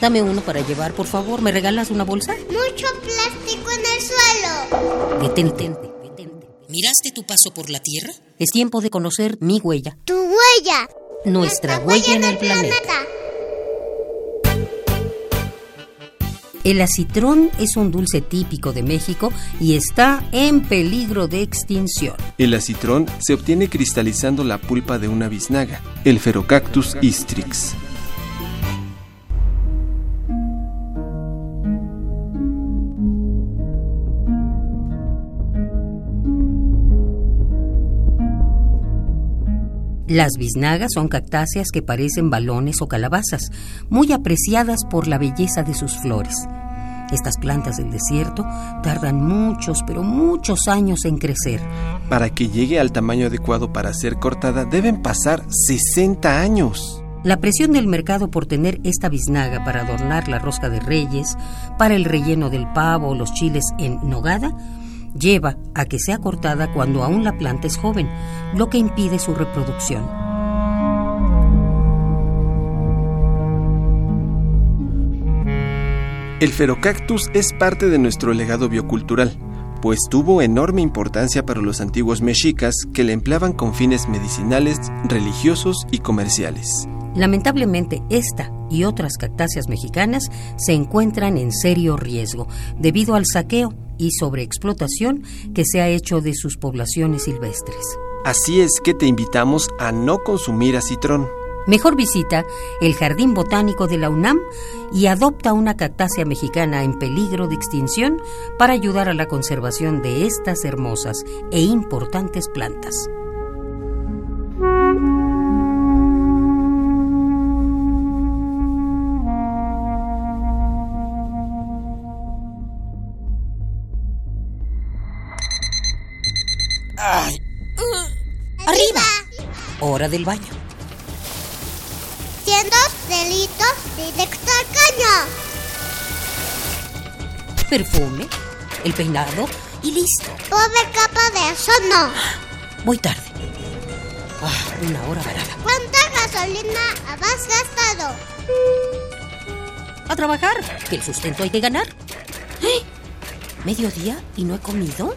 Dame uno para llevar, por favor. ¿Me regalas una bolsa? Mucho plástico en el suelo. Detente. detente. ¿Miraste tu paso por la Tierra? Es tiempo de conocer mi huella. Tu huella. Nuestra huella en el planeta. El acitrón es un dulce típico de México y está en peligro de extinción. El acitrón se obtiene cristalizando la pulpa de una biznaga, el Ferocactus istrix. Las biznagas son cactáceas que parecen balones o calabazas, muy apreciadas por la belleza de sus flores. Estas plantas del desierto tardan muchos, pero muchos años en crecer. Para que llegue al tamaño adecuado para ser cortada deben pasar 60 años. La presión del mercado por tener esta biznaga para adornar la rosca de reyes, para el relleno del pavo o los chiles en nogada, lleva a que sea cortada cuando aún la planta es joven, lo que impide su reproducción. El ferocactus es parte de nuestro legado biocultural, pues tuvo enorme importancia para los antiguos mexicas que le empleaban con fines medicinales, religiosos y comerciales. Lamentablemente, esta y otras cactáceas mexicanas se encuentran en serio riesgo debido al saqueo y sobreexplotación que se ha hecho de sus poblaciones silvestres. Así es que te invitamos a no consumir acitrón. Mejor visita el Jardín Botánico de la UNAM y adopta una cactácea mexicana en peligro de extinción para ayudar a la conservación de estas hermosas e importantes plantas. Ay. Arriba. Hora del baño. Siendo delitos directo al caño. Perfume, el peinado y listo. Pobre capa de eso no. Voy tarde. Ah, una hora varada. ¿Cuánta gasolina has gastado? A trabajar, que el sustento hay que ganar. ¿Eh? ¿Mediodía y no he comido?